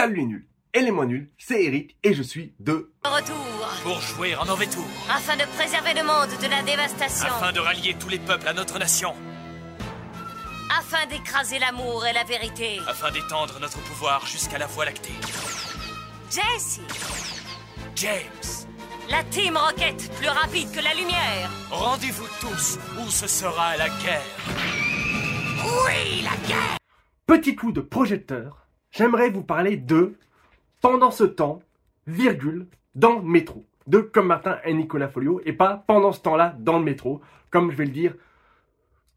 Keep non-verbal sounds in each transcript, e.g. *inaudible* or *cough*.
Salut les nuls et les moins nuls, c'est Eric et je suis de Retour, Pour jouer en mauvais tour, afin de préserver le monde de la dévastation, afin de rallier tous les peuples à notre nation, afin d'écraser l'amour et la vérité. afin d'étendre notre pouvoir jusqu'à la Voie lactée. Jesse, James, la Team Rocket, plus rapide que la lumière. rendez-vous tous où ce sera la guerre. Oui, la guerre Petit coup de projecteur, j'aimerais vous parler de pendant ce temps, virgule, dans le métro. De comme Martin et Nicolas Folio et pas pendant ce temps-là dans le métro, comme je vais le dire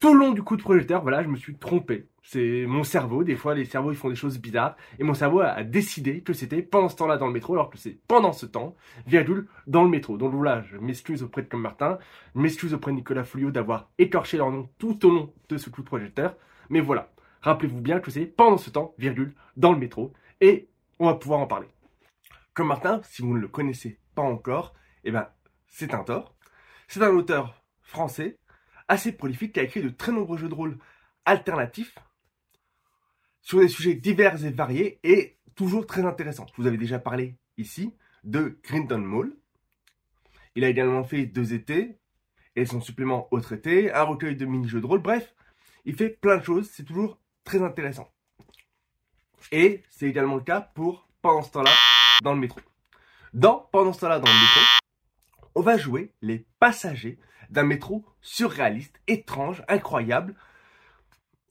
tout le long du coup de projecteur, voilà, je me suis trompé. C'est mon cerveau, des fois les cerveaux ils font des choses bizarres, et mon cerveau a, décidé que c'était pendant ce temps-là dans le métro, alors que c'est pendant ce temps, virgule, dans le métro. Donc voilà, je m'excuse auprès de comme Martin, m'excuse auprès de Nicolas Folio d'avoir écorché leur nom tout au long de ce coup de projecteur, mais voilà, rappelez-vous bien que c'est pendant ce temps, virgule, dans le métro, et on va pouvoir en parler. Comme Martin, si vous ne le connaissez pas encore, eh ben, c'est un tort. C'est un auteur français assez prolifique qui a écrit de très nombreux jeux de rôle alternatifs sur des sujets divers et variés et toujours très intéressants. Je vous avais déjà parlé ici de Grindon Mall. Il a également fait deux étés et son supplément autre été, un recueil de mini-jeux de rôle. Bref, il fait plein de choses, c'est toujours très intéressant. Et c'est également le cas pour Pendant ce temps-là dans le métro. Dans Pendant ce temps-là dans le métro, on va jouer les passagers d'un métro surréaliste, étrange, incroyable,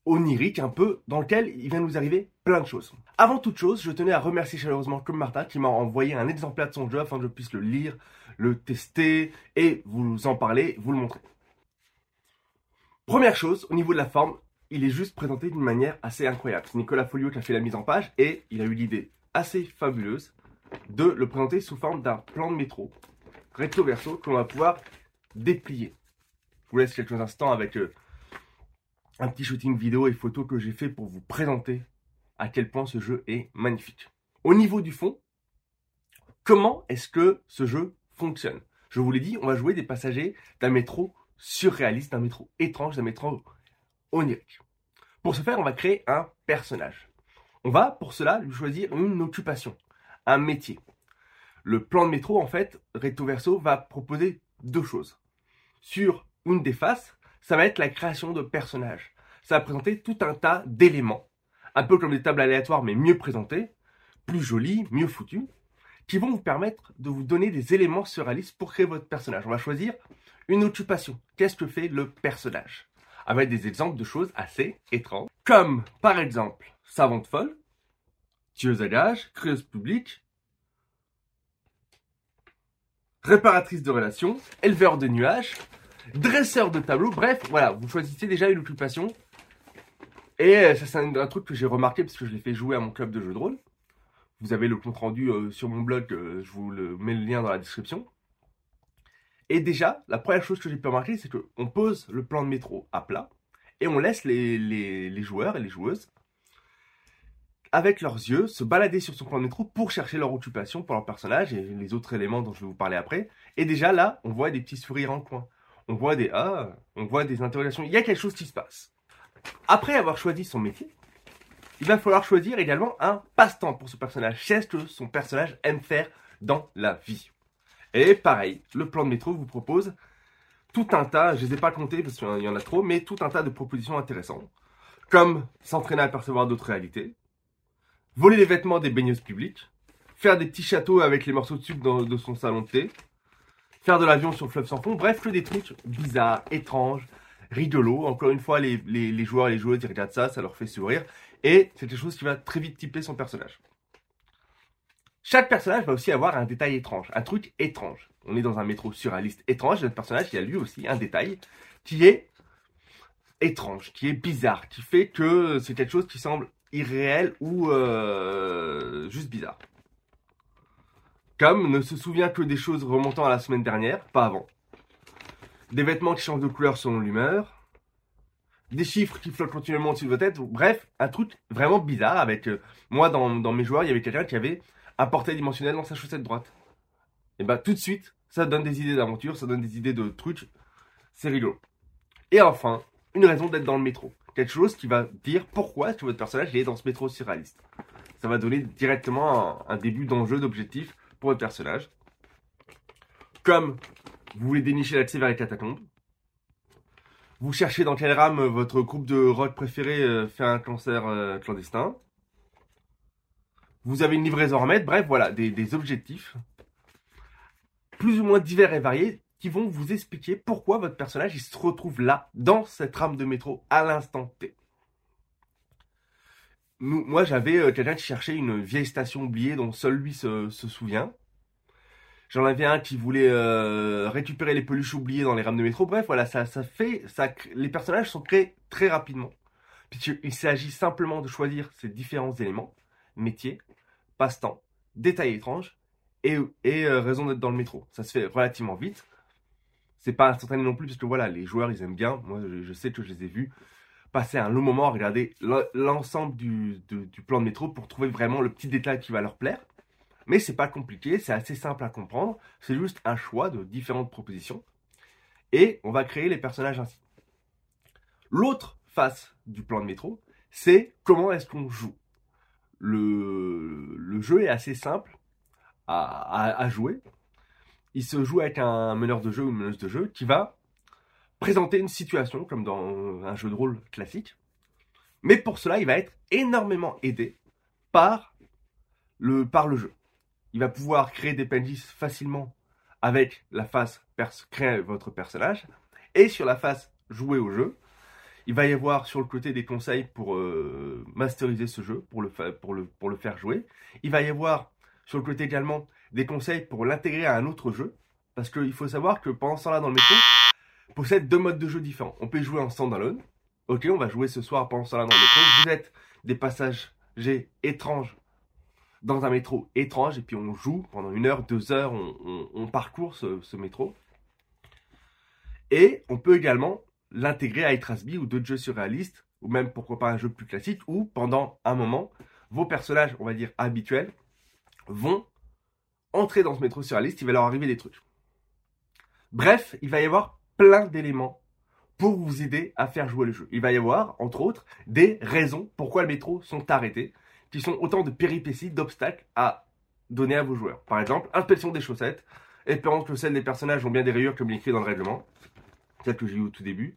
onirique un peu, dans lequel il vient nous arriver plein de choses. Avant toute chose, je tenais à remercier chaleureusement comme Martin qui m'a envoyé un exemplaire de son jeu afin que je puisse le lire, le tester et vous en parler, vous le montrer. Première chose, au niveau de la forme, il est juste présenté d'une manière assez incroyable. C'est Nicolas Folio qui a fait la mise en page et il a eu l'idée assez fabuleuse de le présenter sous forme d'un plan de métro recto verso qu'on va pouvoir déplier. Je vous laisse quelques instants avec euh, un petit shooting vidéo et photo que j'ai fait pour vous présenter à quel point ce jeu est magnifique. Au niveau du fond, comment est-ce que ce jeu fonctionne? Je vous l'ai dit, on va jouer des passagers d'un métro surréaliste, d'un métro étrange, d'un métro onirique. Pour ce faire, on va créer un personnage. On va pour cela lui choisir une occupation, un métier. Le plan de métro, en fait, recto verso, va proposer deux choses. Sur une des faces, ça va être la création de personnages. Ça va présenter tout un tas d'éléments, un peu comme des tables aléatoires, mais mieux présentées, plus jolies, mieux foutues, qui vont vous permettre de vous donner des éléments surréalistes pour créer votre personnage. On va choisir une occupation. Qu'est-ce que fait le personnage? Avec des exemples de choses assez étranges, comme par exemple savante folle, tueuse à gages, crieuse publique, réparatrice de relations, éleveur de nuages, dresseur de tableaux, bref, voilà, vous choisissez déjà une occupation. Et euh, ça, c'est un, un truc que j'ai remarqué parce que je l'ai fait jouer à mon club de jeux de rôle. Vous avez le compte rendu euh, sur mon blog, euh, je vous le, mets le lien dans la description. Et déjà, la première chose que j'ai pu remarquer, c'est qu'on pose le plan de métro à plat et on laisse les, joueurs et les joueuses avec leurs yeux, se balader sur son plan de métro pour chercher leur occupation pour leur personnage et les autres éléments dont je vais vous parler après. Et déjà là, on voit des petits sourires en coin. On voit des ah, on voit des interrogations. Il y a quelque chose qui se passe. Après avoir choisi son métier, il va falloir choisir également un passe-temps pour ce personnage. C'est ce que son personnage aime faire dans la vie. Et pareil, le plan de métro vous propose tout un tas, je ne les ai pas comptés parce qu'il y en a trop, mais tout un tas de propositions intéressantes. Comme s'entraîner à percevoir d'autres réalités, voler les vêtements des baigneuses publiques, faire des petits châteaux avec les morceaux de sucre dans- de son salon de thé, faire de l'avion sur le fleuve sans fond, bref, que des trucs bizarres, étranges, rigolos. Encore une fois, les, joueurs et les joueuses ils regardent ça, ça leur fait sourire, et c'est quelque chose qui va très vite typer son personnage. Chaque personnage va aussi avoir un détail étrange, un truc étrange. On est dans un métro surréaliste étrange, notre personnage il a lui aussi un détail qui est étrange, qui est bizarre, qui fait que c'est quelque chose qui semble irréel ou euh, juste bizarre. Comme ne se souvient que des choses remontant à la semaine dernière, pas avant. Des vêtements qui changent de couleur selon l'humeur. Des chiffres qui flottent continuellement au-dessus de votre tête. Bref, un truc vraiment bizarre avec... euh, moi, dans mes joueurs, il y avait quelqu'un qui avait un portail dimensionnel dans sa chaussette droite. Et bah tout de suite, ça donne des idées d'aventure, ça donne des idées de trucs. C'est rigolo. Et enfin, une raison d'être dans le métro. Quelque chose qui va dire pourquoi est-ce que votre personnage est dans ce métro surréaliste. Ça va donner directement un, début d'enjeu, d'objectif pour votre personnage. Comme vous voulez dénicher l'accès vers les catacombes. Vous cherchez dans quelle rame votre groupe de rock préféré euh, fait un cancer euh, clandestin. Vous avez une livraison à remettre. Bref, voilà, des, objectifs plus ou moins divers et variés qui vont vous expliquer pourquoi votre personnage se retrouve là, dans cette rame de métro, à l'instant T. Moi, j'avais euh, quelqu'un qui cherchait une vieille station oubliée dont seul lui se, souvient. J'en avais un qui voulait euh, récupérer les peluches oubliées dans les rames de métro. Bref, voilà, ça, fait, ça, les personnages sont créés très rapidement. Puisqu'il s'agit simplement de choisir ces différents éléments, métier, passe-temps, détails étranges et, euh, raison d'être dans le métro. Ça se fait relativement vite. C'est pas instantané non plus, parce que voilà, les joueurs ils aiment bien. Moi, je, sais que je les ai vus passer un long moment à regarder l'en- l'ensemble du, du plan de métro pour trouver vraiment le petit détail qui va leur plaire. Mais c'est pas compliqué, c'est assez simple à comprendre. C'est juste un choix de différentes propositions. Et on va créer les personnages ainsi. L'autre face du plan de métro, c'est comment est-ce qu'on joue? Le, jeu est assez simple à, jouer. Il se joue avec un meneur de jeu ou une meneuse de jeu qui va présenter une situation comme dans un jeu de rôle classique. Mais pour cela, il va être énormément aidé par le, jeu. Il va pouvoir créer des PNJ facilement avec la face pers- créer votre personnage. Et sur la face jouer au jeu, il va y avoir sur le côté des conseils pour euh, masteriser ce jeu, pour le, faire jouer. Il va y avoir sur le côté également des conseils pour l'intégrer à un autre jeu. Parce qu'il faut savoir que pendant ce temps-là dans le métro, possède deux modes de jeu différents. On peut jouer en standalone. Ok, on va jouer ce soir pendant ce temps-là dans le métro. Vous êtes des passages G étranges dans un métro étrange et puis on joue pendant une heure, deux heures, on, parcourt ce métro. Et on peut également l'intégrer à Etrasby ou d'autres jeux surréalistes, ou même pourquoi pas un jeu plus classique, où pendant un moment, vos personnages, on va dire habituels, vont entrer dans ce métro surréaliste, il va leur arriver des trucs. Bref, il va y avoir plein d'éléments pour vous aider à faire jouer le jeu. Il va y avoir, entre autres, des raisons pourquoi les métros sont arrêtés, qui sont autant de péripéties, d'obstacles à donner à vos joueurs. Par exemple, inspection des chaussettes, espérant que celles des personnages ont bien des rayures comme il est écrit dans le règlement, celle que j'ai eu au tout début.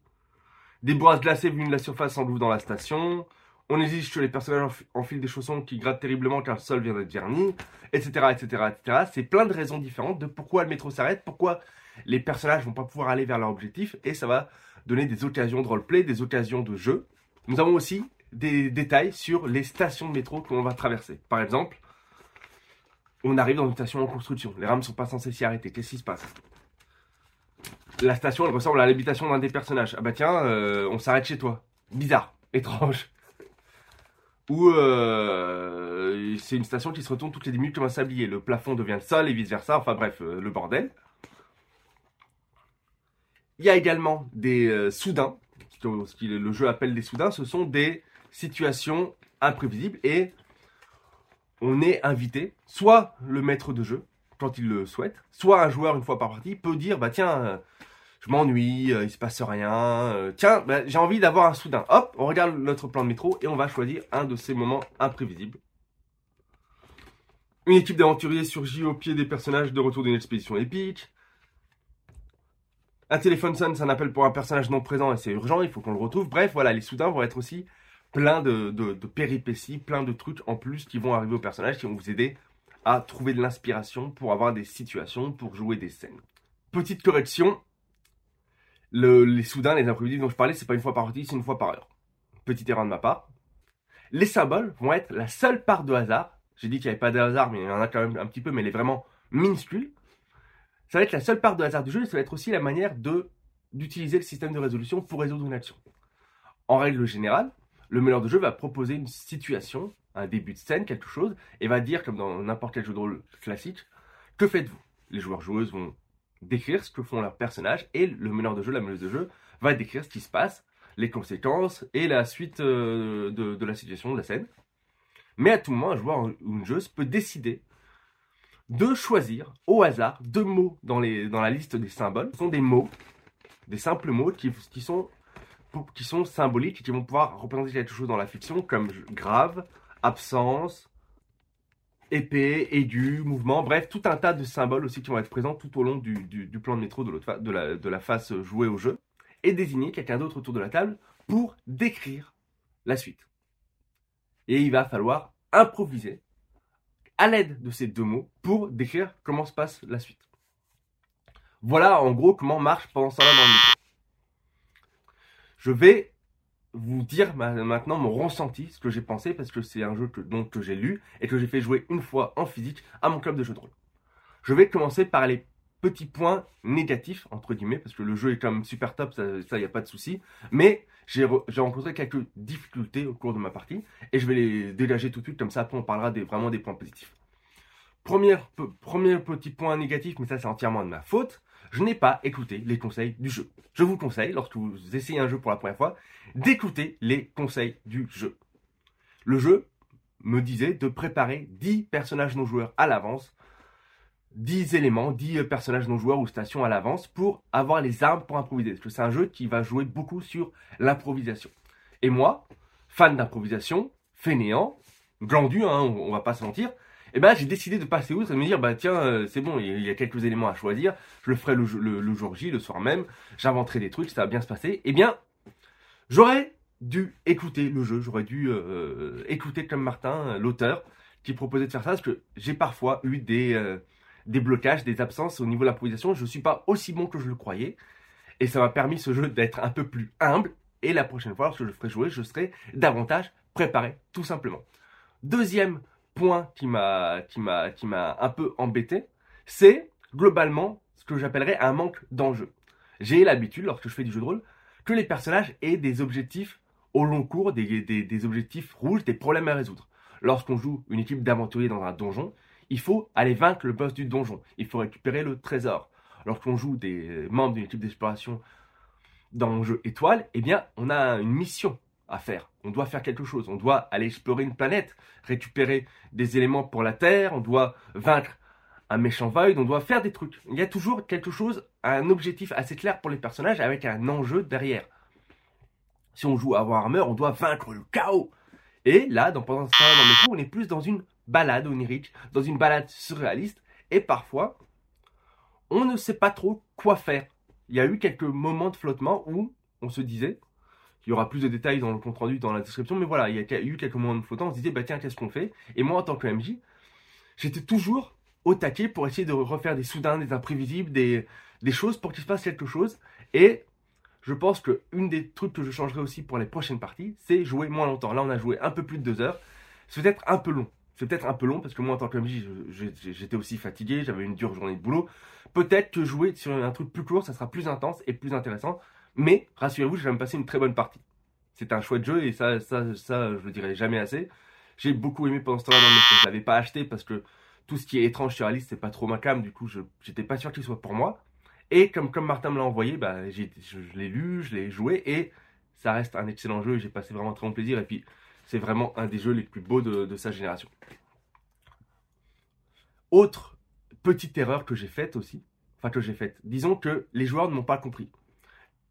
Des bourrasques glacées venues de la surface s'engouffrent dans la station. On exige que les personnages enf- enfilent des chaussons qui grattent terriblement car le sol vient d'être verni, etc., etc., etc. C'est plein de raisons différentes de pourquoi le métro s'arrête, pourquoi les personnages vont pas pouvoir aller vers leur objectif, et ça va donner des occasions de roleplay, des occasions de jeu. Nous avons aussi des détails sur les stations de métro que l'on va traverser. Par exemple, on arrive dans une station en construction. Les rames sont pas censées s'y arrêter. Qu'est-ce qui se passe? La station, elle ressemble à l'habitation d'un des personnages. Ah bah tiens, euh, on s'arrête chez toi. Bizarre, étrange. *laughs* Ou euh, c'est une station qui se retourne toutes les 10 minutes comme un sablier. Le plafond devient le sol et vice versa. Enfin bref, euh, le bordel. Il y a également des soudains, ce que le jeu appelle des soudains. Ce sont des situations imprévisibles et on est invité, soit le maître de jeu, quand il le souhaite, soit un joueur une fois par partie peut dire bah tiens, je m'ennuie, euh, il se passe rien, euh, tiens, bah, j'ai envie d'avoir un soudain. Hop, on regarde notre plan de métro et on va choisir un de ces moments imprévisibles. Une équipe d'aventuriers surgit au pied des personnages de retour d'une expédition épique. Un téléphone sonne, c'est un appel pour un personnage non présent et c'est urgent, il faut qu'on le retrouve. Bref, voilà, les soudains vont être aussi plein de, de- péripéties, plein de trucs en plus qui vont arriver au personnage, qui vont vous aider à trouver de l'inspiration pour avoir des situations, pour jouer des scènes. Petite correction, le- les soudains, les imprévisibles dont je parlais, c'est pas une fois par partie, c'est une fois par heure. Petite erreur de ma part. Les symboles vont être la seule part de hasard. J'ai dit qu'il n'y avait pas de hasard, mais il y en a quand même un petit peu, mais elle est vraiment minuscule. Ça va être la seule part de hasard du jeu, et ça va être aussi la manière de d'utiliser le système de résolution pour résoudre une action. En règle générale, le meneur de jeu va proposer une situation, un début de scène, quelque chose, et va dire, comme dans n'importe quel jeu de rôle classique, que faites-vous? Les joueurs joueuses vont décrire ce que font leurs personnages, et le meneur de jeu, la meneuse de jeu, va décrire ce qui se passe, les conséquences et la suite euh, de, la situation, de la scène. Mais à tout moment, un joueur ou une joueuse peut décider de choisir au hasard deux mots dans, les, dans la liste des symboles. Ce sont des mots, des simples mots qui, qui sont qui sont symboliques et qui vont pouvoir représenter quelque chose dans la fiction comme grave, absence, épée, aigu, mouvement, bref, tout un tas de symboles aussi qui vont être présents tout au long du, plan de métro de, la, face jouée au jeu, et désigner quelqu'un d'autre autour de la table pour décrire la suite. Et il va falloir improviser à l'aide de ces deux mots pour décrire comment se passe la suite. Voilà en gros comment marche pendant temps-là dans. Je vais vous dire ma- maintenant mon ressenti, ce que j'ai pensé, parce que c'est un jeu que, que j'ai lu et que j'ai fait jouer une fois en physique à mon club de jeu de rôle. Je vais commencer par les petits points négatifs, entre guillemets, parce que le jeu est quand même super top, ça, il n'y a pas de souci. Mais j'ai re- j'ai rencontré quelques difficultés au cours de ma partie et je vais les dégager tout de suite, comme ça après on parlera vraiment des points positifs. Premier petit point négatif, mais ça c'est entièrement de ma faute, je n'ai pas écouté les conseils du jeu. Je vous conseille, lorsque vous essayez un jeu pour la première fois, d'écouter les conseils du jeu. Le jeu me disait de préparer 10 personnages non joueurs à l'avance, 10 éléments, 10 personnages non joueurs ou stations à l'avance pour avoir les armes pour improviser. Parce que c'est un jeu qui va jouer beaucoup sur l'improvisation. Et moi, fan d'improvisation, fainéant, glandu, hein, on, on va pas se mentir, eh ben, j'ai décidé de passer outre et de me dire, bah tiens, euh, c'est bon, il y a- quelques éléments à choisir, je le ferai le, jo- le- le jour J, le soir même, j'inventerai des trucs, ça va bien se passer. Eh bien, j'aurais dû écouter le jeu, j'aurais dû euh, écouter comme Martin, euh, l'auteur, qui proposait de faire ça, parce que j'ai parfois eu des, des blocages, des absences au niveau de l'improvisation, je ne suis pas aussi bon que je le croyais, et ça m'a permis ce jeu d'être un peu plus humble, et la prochaine fois, lorsque je le ferai jouer, je serai davantage préparé, tout simplement. Deuxième point qui m'a qui m'a qui m'a un peu embêté, c'est globalement ce que j'appellerais un manque d'enjeu. J'ai l'habitude lorsque je fais du jeu de rôle que les personnages aient des objectifs au long cours, des, des, des objectifs rouges, des problèmes à résoudre. Lorsqu'on joue une équipe d'aventuriers dans un donjon, il faut aller vaincre le boss du donjon. Il faut récupérer le trésor. Lorsqu'on joue des membres d'une équipe d'exploration dans le jeu étoile, eh bien, on a une mission à faire. On doit faire quelque chose. On doit aller explorer une planète, récupérer des éléments pour la Terre, on doit vaincre un méchant Void, on doit faire des trucs. Il y a toujours quelque chose, un objectif assez clair pour les personnages avec un enjeu derrière. Si on joue à Warhammer, on doit vaincre le chaos. Et là, dans, pendant ce métro, on est plus dans une balade onirique, dans une balade surréaliste, et parfois, on ne sait pas trop quoi faire. Il y a eu quelques moments de flottement où on se disait, il y aura plus de détails dans le compte rendu, dans la description, mais voilà, il y a eu quelques moments de flottement, on se disait, bah tiens, qu'est-ce qu'on fait? Et moi, en tant que MJ, j'étais toujours au taquet pour essayer de refaire des soudains, des imprévisibles, des, choses pour qu'il se passe quelque chose. Et je pense que une des trucs que je changerai aussi pour les prochaines parties, c'est jouer moins longtemps. Là, on a joué un peu plus de deux heures. C'est peut-être un peu long. C'est peut-être un peu long parce que moi, en tant que MJ, j'étais aussi fatigué, j'avais une dure journée de boulot. Peut-être que jouer sur un truc plus court, ça sera plus intense et plus intéressant. Mais rassurez-vous, j'ai même passé une très bonne partie. C'est un chouette jeu et ça, ça, ça, je le dirai jamais assez. J'ai beaucoup aimé pendant ce temps-là métro. Je l'avais pas acheté parce que tout ce qui est étrange sur Alice, c'est pas trop ma cam. Du coup, je j'étais pas sûr qu'il soit pour moi. Et comme, comme Martin me l'a envoyé, bah, je, l'ai lu, je l'ai joué et ça reste un excellent jeu. J'ai passé vraiment très bon plaisir. Et puis, c'est vraiment un des jeux les plus beaux de, de sa génération. Autre petite erreur que j'ai faite aussi, enfin que j'ai faite, disons que les joueurs ne m'ont pas compris.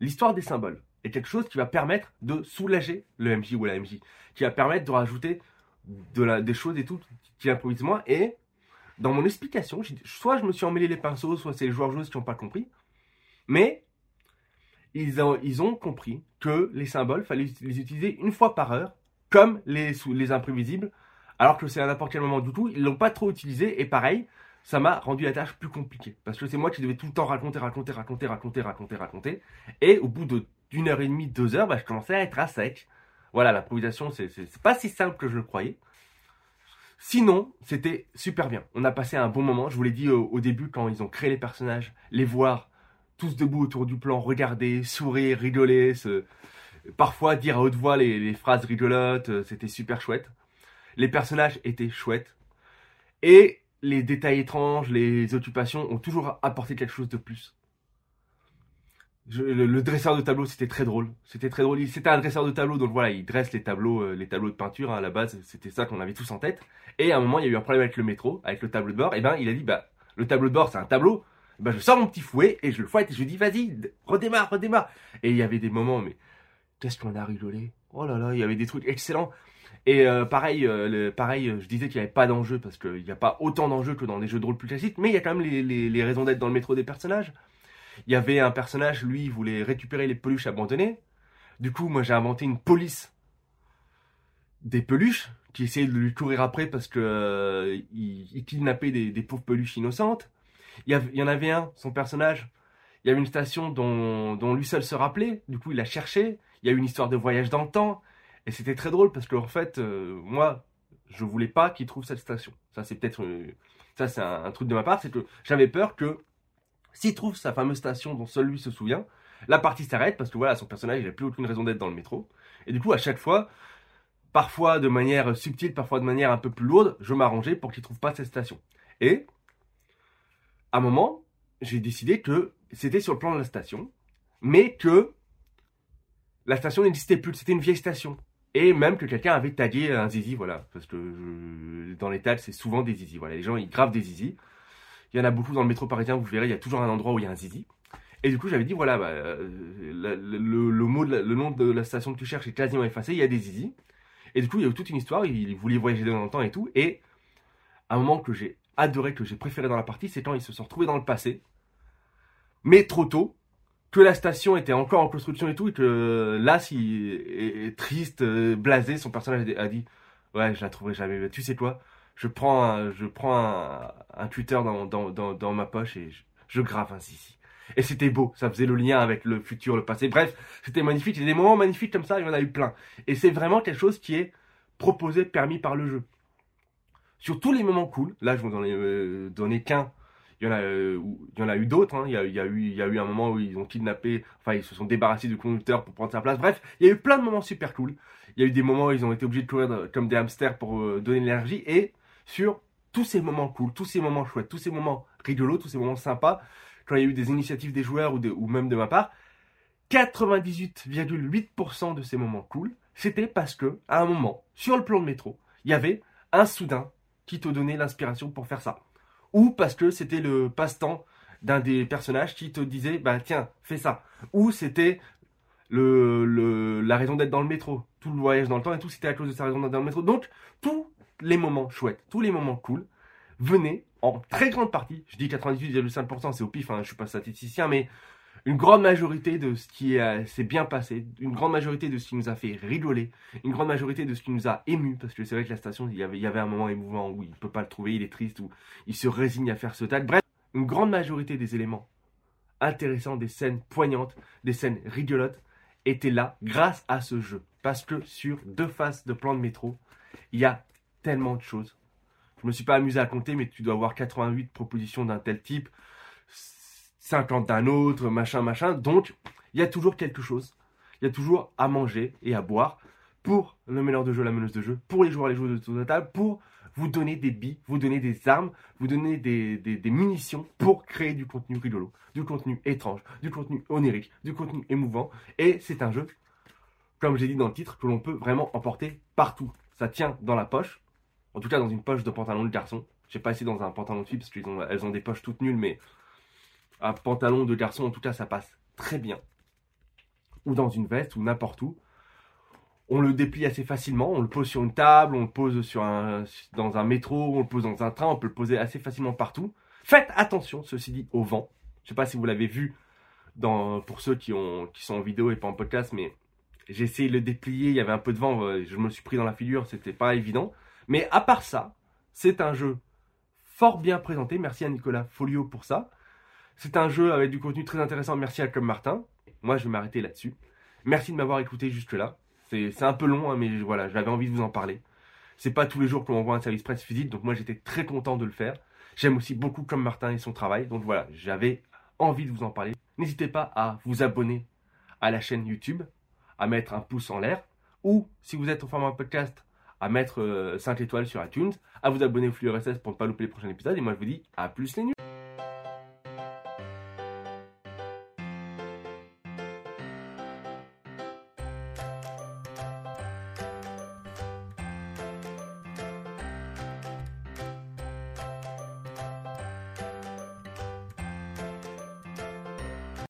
L'histoire des symboles est quelque chose qui va permettre de soulager le MJ ou la MJ, qui va permettre de rajouter des choses et tout qui improvisent moins. Et dans mon explication, soit je me suis emmêlé les pinceaux, soit c'est les joueurs joueuses qui n'ont pas compris, mais ils ont, ils ont compris que les symboles, fallait les utiliser une fois par heure, comme les, les imprévisibles, alors que c'est à n'importe quel moment du tout. Ils l'ont pas trop utilisé, et pareil, ça m'a rendu la tâche plus compliquée. Parce que c'est moi qui devais tout le temps raconter, raconter, raconter, raconter, raconter, raconter. Et au bout d'une heure et demie, deux heures, bah, je commençais à être à sec. Voilà, l'improvisation, c'est pas si simple que je le croyais. Sinon, c'était super bien. On a passé un bon moment. Je vous l'ai dit au, début, quand ils ont créé les personnages, les voir tous debout autour du plan, regarder, sourire, rigoler, parfois dire à haute voix les, les phrases rigolotes, euh, c'était super chouette. Les personnages étaient chouettes. Et les détails étranges, les occupations ont toujours apporté quelque chose de plus. Le, dresseur de tableau, c'était très drôle. C'était très drôle. C'était un dresseur de tableau, donc voilà, il dresse les tableaux, euh, les tableaux de peinture hein, à la base. C'était ça qu'on avait tous en tête. Et à un moment, il y a eu un problème avec le métro, avec le tableau de bord. Et ben, il a dit, bah, le tableau de bord, c'est un tableau. Ben, je sors mon petit fouet et je le fouette et je lui dis, vas-y, redémarre, redémarre. Et il y avait des moments, mais qu'est-ce qu'on a rigolé. Oh là là, il y avait des trucs excellents. Et euh, pareil, euh, pareil, euh, je disais qu'il n'y avait pas d'enjeu parce qu'il n'y a pas autant d'enjeux que dans des jeux de rôle plus classiques, mais il y a quand même les, les- les raisons d'être dans le métro des personnages. Il y avait un personnage, lui, il voulait récupérer les peluches abandonnées. Du coup, moi, j'ai inventé une police des peluches qui essayait de lui courir après parce que il, kidnappait des, pauvres peluches innocentes. Il y en avait un, son personnage. Il y avait une station dont, lui seul se rappelait. Du coup, il l'a cherché. Il y a eu une histoire de voyage dans le temps. Et c'était très drôle parce que en fait, euh, moi, je voulais pas qu'il trouve cette station. Ça, c'est peut-être, euh, ça, c'est un, truc de ma part, c'est que j'avais peur que s'il trouve sa fameuse station dont seul lui se souvient, la partie s'arrête parce que voilà, son personnage, n'a plus aucune raison d'être dans le métro. Et du coup, à chaque fois, parfois de manière subtile, parfois de manière un peu plus lourde, je m'arrangeais pour qu'il trouve pas cette station. Et à un moment, j'ai décidé que c'était sur le plan de la station, mais que la station n'existait plus, c'était une vieille station. Et même que quelqu'un avait tagué un zizi, voilà, parce que dans les tags, c'est souvent des zizi. Voilà, les gens ils gravent des zizi. Il y en a beaucoup dans le métro parisien, vous verrez, il y a toujours un endroit où il y a un zizi. Et du coup, j'avais dit, voilà, bah, euh, le, mot, le nom de la station que tu cherches est quasiment effacé, il y a des zizi. Et du coup, il y a eu toute une histoire, il voulait voyager dans le temps et tout. Et un moment que j'ai adoré, que j'ai préféré dans la partie, c'est quand ils se sont retrouvés dans le passé, mais trop tôt, que la station était encore en construction et tout, et que là, si est, triste, euh, blasé, son personnage a dit, ouais, je la trouverai jamais. Tu sais quoi? Je prends, un, je prends un, un Twitter dans, dans, dans, dans ma poche et je, je grave un zizi. Et c'était beau, ça faisait le lien avec le futur, le passé. Bref, c'était magnifique. Il y a des moments magnifiques comme ça, il y en a eu plein. Et c'est vraiment quelque chose qui est proposé, permis par le jeu. Sur tous les moments cool, là je vous en ai euh, donné qu'un. Il y en a, euh, y en a eu d'autres. hein. Il, y a, eu, un moment où ils ont kidnappé, enfin ils se sont débarrassés du conducteur pour prendre sa place. Bref, il y a eu plein de moments super cool. Il y a eu des moments où ils ont été obligés de courir comme des hamsters pour euh, donner de l'énergie. Et sur tous ces moments cool, tous ces moments chouettes, tous ces moments rigolos, tous ces moments sympas, quand il y a eu des initiatives des joueurs ou, de- même de ma part, 98,8% de ces moments cool, c'était parce que, à un moment, sur le plan de métro, il y avait un soudain qui te donnait l'inspiration pour faire ça. Ou parce que c'était le passe-temps d'un des personnages qui te disait, bah tiens, fais ça. Ou c'était le, le- la raison d'être dans le métro. Tout le voyage dans le temps et tout, c'était à cause de sa raison d'être dans le métro. Donc, tous les moments chouettes, tous les moments cool, venaient en très grande partie, je dis 98,5%, c'est au pif, hein, je suis pas statisticien, mais une grande majorité de ce qui euh, s'est bien passé, une grande majorité de ce qui nous a fait rigoler, une grande majorité de ce qui nous a ému, parce que c'est vrai que la station, il y avait, un moment émouvant où il peut pas le trouver, il est triste, où il se résigne à faire ce tag. Bref, une grande majorité des éléments intéressants, des scènes poignantes, des scènes rigolotes, étaient là grâce à ce jeu. Parce que sur deux faces de plan de métro, il y a tellement de choses. Je me suis pas amusé à compter, mais tu dois avoir 88 propositions d'un tel type, 50 d'un autre, machin, machin. Donc, il y a toujours quelque chose. Il y a toujours à manger et à boire pour le meneur de jeu, la meneuse de jeu, pour les joueurs, les joueuses de table, pour vous donner des billes, vous donner des armes, vous donner des, des- munitions pour créer du contenu rigolo, du contenu étrange, du contenu onirique, du contenu émouvant. Et c'est un jeu, comme j'ai dit dans le titre, que l'on peut vraiment emporter partout. Ça tient dans la poche, en tout cas dans une poche de pantalon de garçon. J'ai pas essayé dans un pantalon de fille parce qu'elles ont, ont des poches toutes nulles, mais un pantalon de garçon, en tout cas, ça passe très bien. Ou dans une veste, ou n'importe où. On le déplie assez facilement, on le pose sur une table, on le pose dans un métro, on le pose dans un train, on peut le poser assez facilement partout. Faites attention, ceci dit, au vent. Je sais pas si vous l'avez vu pour ceux qui, qui sont en vidéo et pas en podcast, mais j'ai essayé de le déplier, il y avait un peu de vent, euh, je me suis pris dans la figure, c'était pas évident. Mais à part ça, c'est un jeu fort bien présenté. Merci à Nicolas Folio pour ça. C'est un jeu avec du contenu très intéressant. Merci à Comme Martin. Moi, je vais m'arrêter là-dessus. Merci de m'avoir écouté jusque-là. C'est un peu long, hein, mais voilà, j'avais envie de vous en parler. C'est pas tous les jours qu'on envoie un service presse physique, donc moi j'étais très content de le faire. J'aime aussi beaucoup Comme Martin et son travail, donc voilà, j'avais envie de vous en parler. N'hésitez pas à vous abonner à la chaîne YouTube, à mettre un pouce en l'air, ou si vous êtes au format podcast, à mettre euh, 5 étoiles sur iTunes, à vous abonner au flux pour ne pas louper les prochains épisodes. Et moi je vous dis à plus les nuls